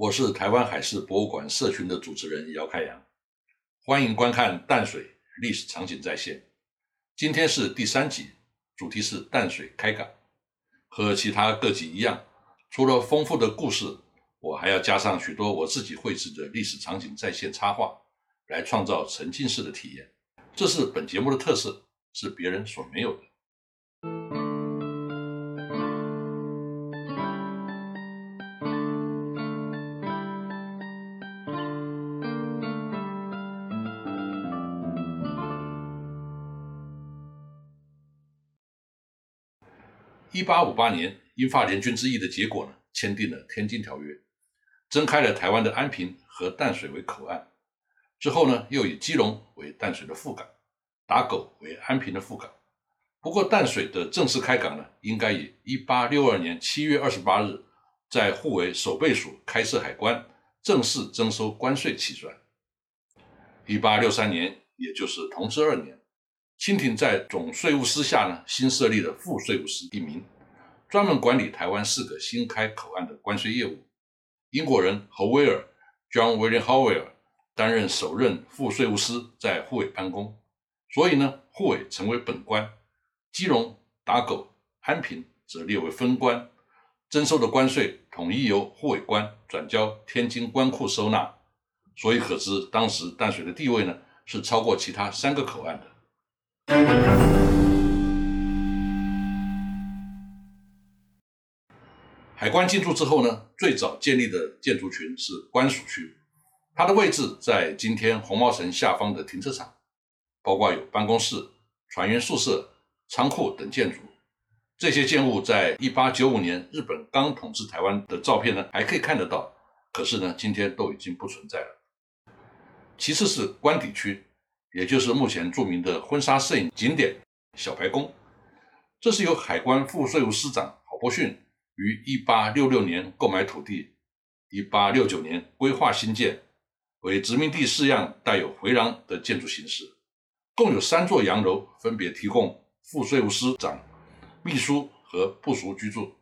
我是台湾海事博物馆社群的主持人姚开阳，欢迎观看淡水历史场景再现。今天是第三集，主题是淡水开港。和其他各集一样，除了丰富的故事，我还要加上许多我自己绘制的历史场景再现插画，来创造沉浸式的体验。这是本节目的特色，是别人所没有的。一八五八年，英法联军之役的结果呢，签订了《天津条约》，增开了台湾的安平和淡水为口岸。之后呢，又以基隆为淡水的副港，打狗为安平的副港。不过，淡水的正式开港呢，应该以一八六二年七月二十八日，在护卫守备署开设海关，正式征收关税起算。一八六三年，也就是同治二年。清廷在总税务司下呢，新设立了副税务司一名，专门管理台湾四个新开口岸的关税业务。英国人侯威尔 （John William Howell） 担任首任副税务司，在护卫办公，所以呢，护卫成为本官，基隆、打狗、安平则列为分官，征收的关税统一由护卫官转交天津关库收纳。所以可知，当时淡水的地位呢，是超过其他三个口岸的。海关进驻之后呢，最早建立的建筑群是关署区，它的位置在今天红毛城下方的停车场，包括有办公室、船员宿舍、仓库等建筑。这些建物在一八九五年日本刚统治台湾的照片呢，还可以看得到，可是呢，今天都已经不存在了。其次是官邸区。也就是目前著名的婚纱摄影景点小白宫，这是由海关副税务司长郝柏逊于一八六六年购买土地，一八六九年规划新建，为殖民地式样带有回廊的建筑形式，共有三座洋楼，分别提供副税务司长、秘书和部属居住。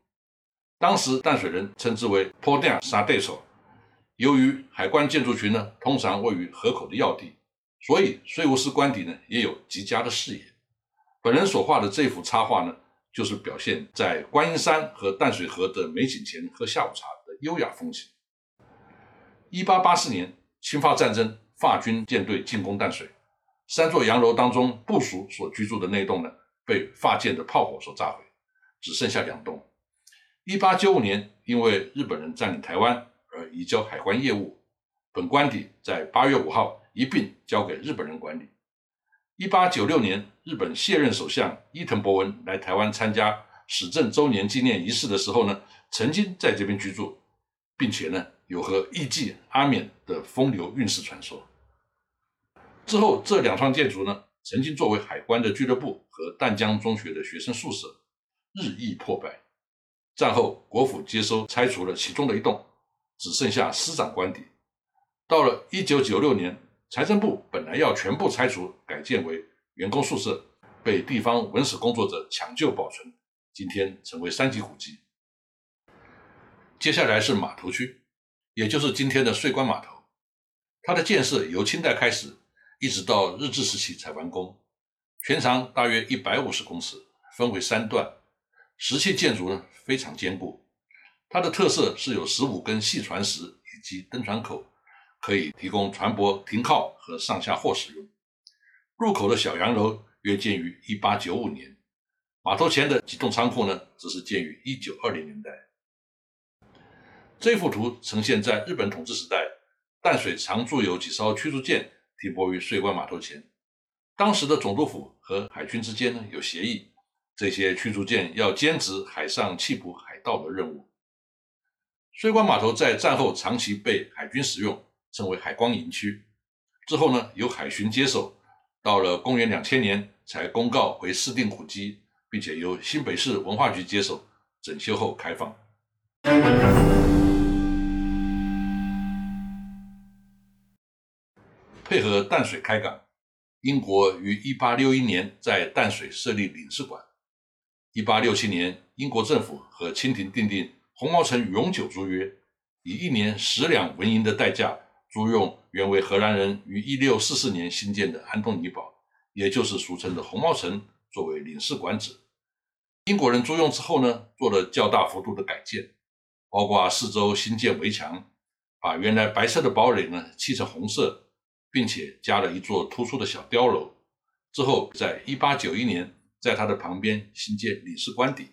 当时淡水人称之为坡店沙对手。由于海关建筑群呢，通常位于河口的要地。所以，税务司官邸呢也有极佳的视野。本人所画的这幅插画呢，就是表现在观音山和淡水河的美景前喝下午茶的优雅风情。一八八四年，侵法战争，法军舰队进攻淡水，三座洋楼当中，部署所居住的那栋呢，被法舰的炮火所炸毁，只剩下两栋。一八九五年，因为日本人占领台湾而移交海关业务，本官邸在八月五号。一并交给日本人管理。一八九六年，日本卸任首相伊藤博文来台湾参加始政周年纪念仪式的时候呢，曾经在这边居住，并且呢有和艺妓阿冕的风流韵事传说。之后，这两幢建筑呢，曾经作为海关的俱乐部和淡江中学的学生宿舍，日益破败。战后，国府接收拆除了其中的一栋，只剩下师长官邸。到了一九九六年。财政部本来要全部拆除，改建为员工宿舍，被地方文史工作者抢救保存，今天成为三级古迹。接下来是码头区，也就是今天的税关码头。它的建设由清代开始，一直到日治时期才完工，全长大约一百五十公尺，分为三段，石砌建筑呢非常坚固。它的特色是有十五根细船石以及登船口。可以提供船舶停靠和上下货使用。入口的小洋楼约建于一八九五年，码头前的几栋仓库呢，则是建于一九二零年代。这幅图呈现在日本统治时代，淡水常驻有几艘驱逐舰停泊于税关码头前。当时的总督府和海军之间呢有协议，这些驱逐舰要兼职海上缉捕海盗的任务。税关码头在战后长期被海军使用。成为海光营区之后呢，由海巡接手，到了公元两千年才公告为市定古迹，并且由新北市文化局接手整修后开放。配合淡水开港，英国于一八六一年在淡水设立领事馆。一八六七年，英国政府和清廷订定《红毛城永久租约》。以一年十两纹银的代价租用原为荷兰人于一六四四年新建的安东尼堡，也就是俗称的红毛城，作为领事馆址。英国人租用之后呢，做了较大幅度的改建，包括四周新建围墙，把原来白色的堡垒呢漆成红色，并且加了一座突出的小碉楼。之后，在一八九一年，在它的旁边新建领事官邸。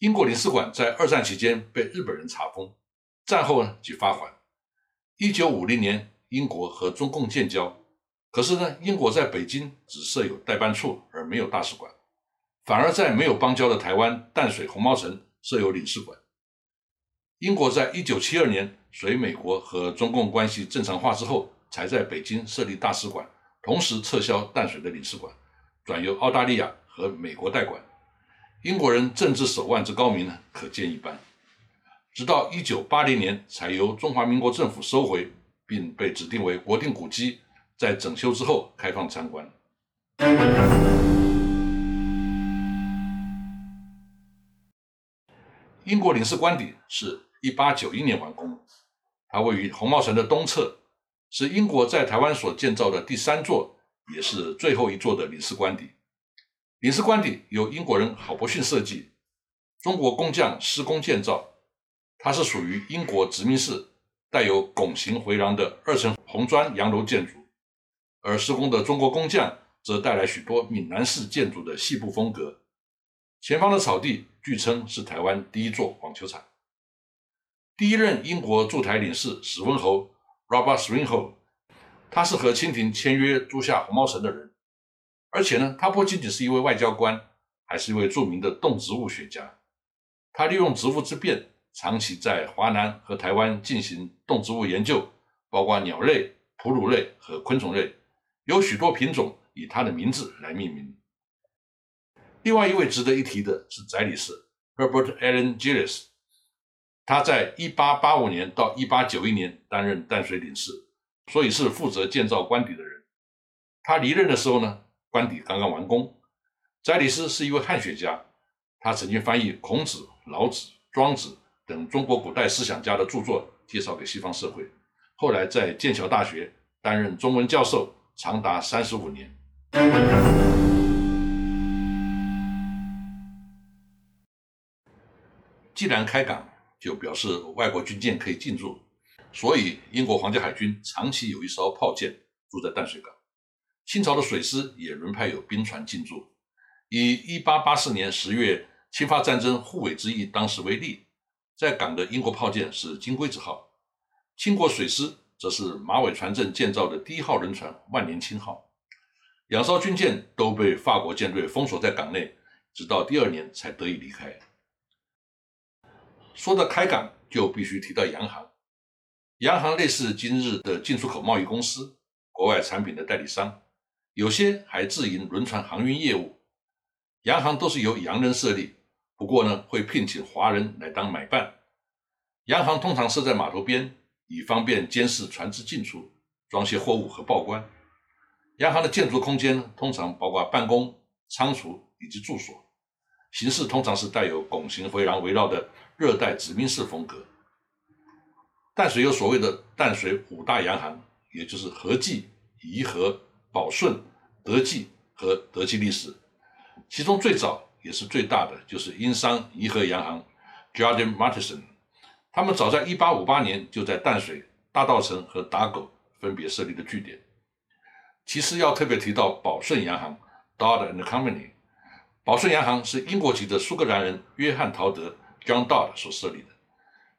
英国领事馆在二战期间被日本人查封，战后呢即发还。一九五零年，英国和中共建交，可是呢，英国在北京只设有代办处，而没有大使馆。反而在没有邦交的台湾淡水红毛城设有领事馆。英国在一九七二年随美国和中共关系正常化之后，才在北京设立大使馆，同时撤销淡水的领事馆，转由澳大利亚和美国代管。英国人政治手腕之高明呢，可见一斑。直到一九八零年，才由中华民国政府收回，并被指定为国定古迹，在整修之后开放参观。英国领事官邸是一八九一年完工，它位于红毛城的东侧，是英国在台湾所建造的第三座，也是最后一座的领事官邸。领事官邸由英国人郝伯逊设计，中国工匠施工建造。它是属于英国殖民式带有拱形回廊的二层红砖洋楼建筑，而施工的中国工匠则带来许多闽南式建筑的细部风格。前方的草地据称是台湾第一座网球场。第一任英国驻台领事史温侯 （Robert Swinhoe），他是和清廷签约租下红毛城的人，而且呢，他不仅仅是一位外交官，还是一位著名的动植物学家。他利用植物之变，长期在华南和台湾进行动植物研究，包括鸟类、哺乳类和昆虫类，有许多品种以他的名字来命名。另外一位值得一提的是翟理士 Herbert Allen Gillis，他在1885年到1891年担任淡水领事，所以是负责建造官邸的人。他离任的时候呢，官邸刚刚完工。翟理士是一位汉学家，他曾经翻译孔子、老子、庄子等中国古代思想家的著作，介绍给西方社会。后来在剑桥大学担任中文教授，长达三十五年。既然开港，就表示外国军舰可以进驻，所以英国皇家海军长期有一艘炮舰住在淡水港。清朝的水师也轮派有兵船进驻。以1884年10月侵华战争护卫之役当时为例，在港的英国炮舰是金龟子号，清国水师则是马尾船镇建造的第一号轮船万年青号。两艘军舰都被法国舰队封锁在港内，直到第二年才得以离开。说到开港，就必须提到洋行。洋行类似今日的进出口贸易公司，国外产品的代理商，有些还自营轮船航运业务。洋行都是由洋人设立，不过呢，会聘请华人来当买办。洋行通常设在码头边，以方便监视船只进出、装卸货物和报关。洋行的建筑空间通常包括办公、仓储以及住所，形式通常是带有拱形回廊围绕的。热带殖民式风格。淡水有所谓的淡水五大洋行，也就是和记、怡和、宝顺、德记和德记利士。其中最早也是最大的就是英商怡和洋行 （Jardine Matheson）。他们早在1858年就在淡水、大稻城和打狗分别设立的据点。其次要特别提到宝顺洋行 （Dodd and Company）。宝顺洋行是英国籍的苏格兰人约翰·陶德。John Dodd 所设立的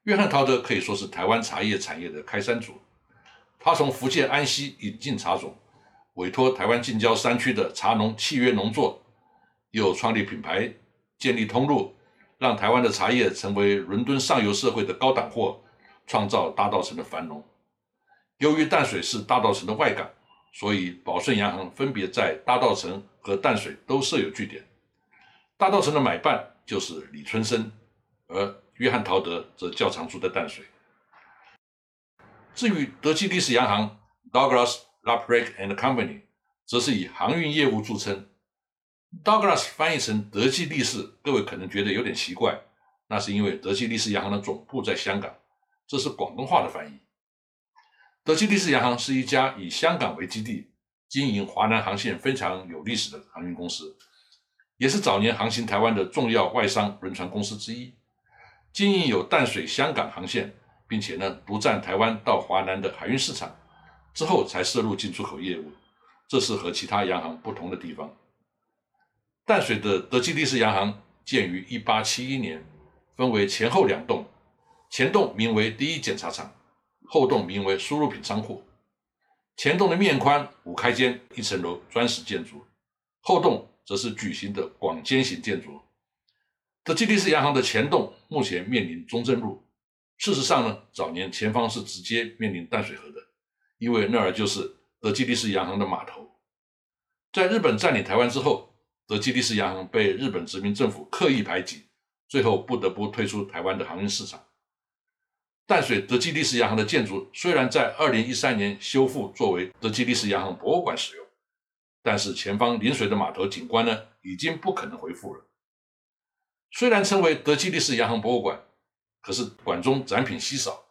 约翰·陶德可以说是台湾茶叶产业的开山祖。他从福建安溪引进茶种，委托台湾近郊山区的茶农契约农作，又创立品牌，建立通路，让台湾的茶叶成为伦敦上游社会的高档货，创造大稻城的繁荣。由于淡水是大稻城的外港，所以宝顺洋行分别在大稻城和淡水都设有据点。大稻城的买办就是李春生。而约翰·陶德则较常住在淡水。至于德基利士洋行 （Douglas, Laprake and Company），则是以航运业务著称。Douglas 翻译成德基利士，各位可能觉得有点奇怪，那是因为德基利士洋行的总部在香港，这是广东话的翻译。德基利士洋行是一家以香港为基地经营华南航线非常有历史的航运公司，也是早年航行台湾的重要外商轮船公司之一，经营有淡水香港航线，并且呢独占台湾到华南的海运市场，之后才涉入进出口业务，这是和其他洋行不同的地方。淡水的德基利斯洋行建于一八七一年，分为前后两栋，前栋名为第一检查厂。后栋名为输入品仓库，前栋的面宽五开间一层楼砖石建筑，后栋则是矩形的广间型建筑。德基利斯洋行的前栋目前面临中正路，事实上呢，早年前方是直接面临淡水河的，因为那儿就是德基利斯洋行的码头。在日本占领台湾之后，德基利斯洋行被日本殖民政府刻意排挤，最后不得不退出台湾的航运市场。淡水德基利斯洋行的建筑虽然在二零一三年修复作为德基利斯洋行博物馆使用，但是前方临水的码头景观呢，已经不可能恢复了。虽然称为德基利斯洋行博物馆，可是馆中展品稀少，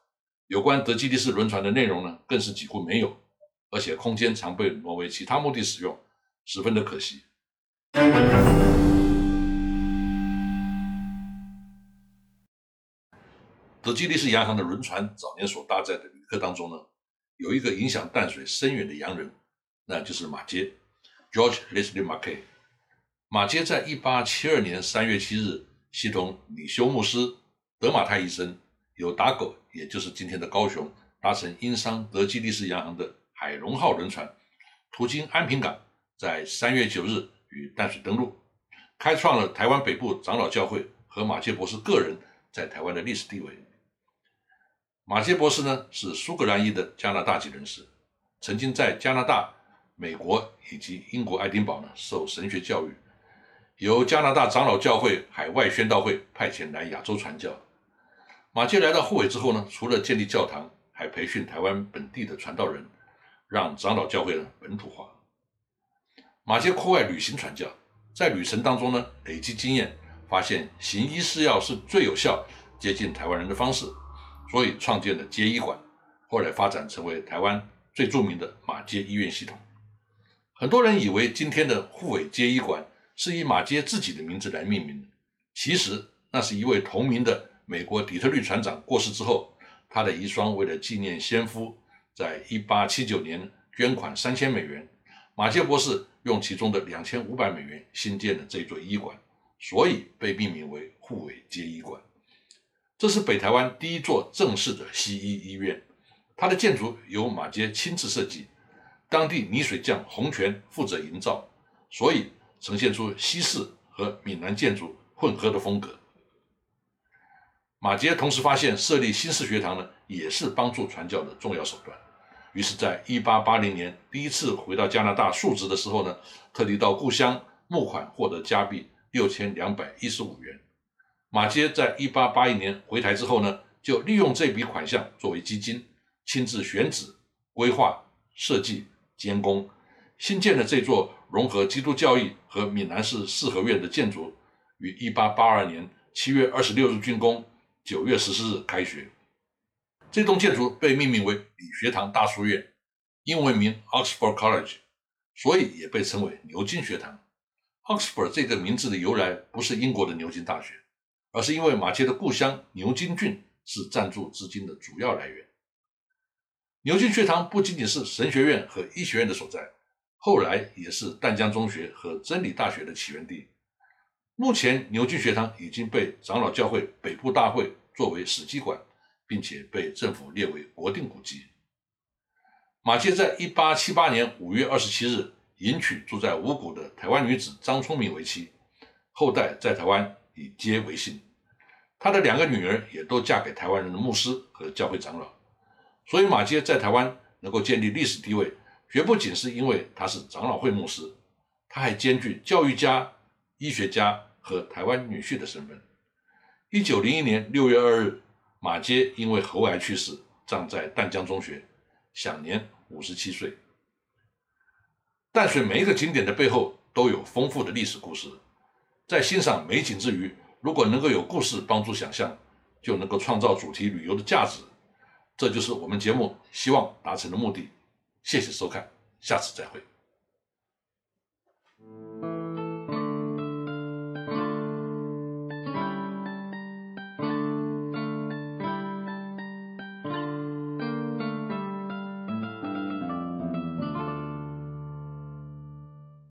有关德基利斯轮船的内容呢，更是几乎没有，而且空间常被挪为其他目的使用，十分的可惜。德基利斯洋行的轮船早年所搭载的旅客当中呢，有一个影响淡水深远的洋人，那就是马街 （George Leslie Mackay）。马街在一八七二年三月七日，协同李修牧师、德马泰医生，由打狗，也就是今天的高雄，搭乘英商德基利斯洋行的海龙号轮船，途经安平港，在三月九日与淡水登陆，开创了台湾北部长老教会和马杰博士个人在台湾的历史地位。马杰博士呢是苏格兰裔的加拿大籍人士，曾经在加拿大、美国以及英国爱丁堡呢受神学教育，由加拿大长老教会海外宣道会派遣来亚洲传教。马杰来到护卫之后呢，除了建立教堂，还培训台湾本地的传道人，让长老教会呢本土化。马杰酷爱旅行传教，在旅程当中呢累积经验，发现行医施药是最有效接近台湾人的方式。所以创建了街医馆，后来发展成为台湾最著名的马街医院系统。很多人以为今天的护卫街医馆是以马街自己的名字来命名，其实那是一位同名的美国底特律船长过世之后，他的遗孀为了纪念先夫，在一八七九年捐款三千美元，马杰博士用其中的两千五百美元新建了这座医馆，所以被命名为护卫街医馆。这是北台湾第一座正式的西医医院，它的建筑由马街亲自设计，当地泥水匠洪泉负责营造，所以呈现出西式和闽南建筑混合的风格。马杰同时发现设立新式学堂呢，也是帮助传教的重要手段，于是，在一八八零年第一次回到加拿大述职的时候呢，特地到故乡募款，获得加币六千两百一十五元。马杰在一八八一年回台之后呢，就利用这笔款项作为基金，亲自选址、规划、设计、监工，新建了这座融合基督教义和闽南式四合院的建筑，于一八八二年七月二十六日竣工，九月十四日开学。这栋建筑被命名为理学堂大书院，英文名 Oxford College，所以也被称为牛津学堂。Oxford 这个名字的由来不是英国的牛津大学。而是因为马街的故乡牛津郡是赞助资金的主要来源。牛津学堂不仅仅是神学院和医学院的所在，后来也是淡江中学和真理大学的起源地。目前，牛津学堂已经被长老教会北部大会作为史迹馆，并且被政府列为国定古迹。马街在一八七八年五月二十七日迎娶住在五谷的台湾女子张聪明为妻，后代在台湾。以街为姓，他的两个女儿也都嫁给台湾人的牧师和教会长老，所以马街在台湾能够建立历史地位，绝不仅是因为他是长老会牧师，他还兼具教育家、医学家和台湾女婿的身份。一九零一年六月二日，马街因为喉癌去世，葬在淡江中学，享年五十七岁。淡水每一个景点的背后都有丰富的历史故事。在欣赏美景之余，如果能够有故事帮助想象，就能够创造主题旅游的价值，这就是我们节目希望达成的目的。谢谢收看，下次再会。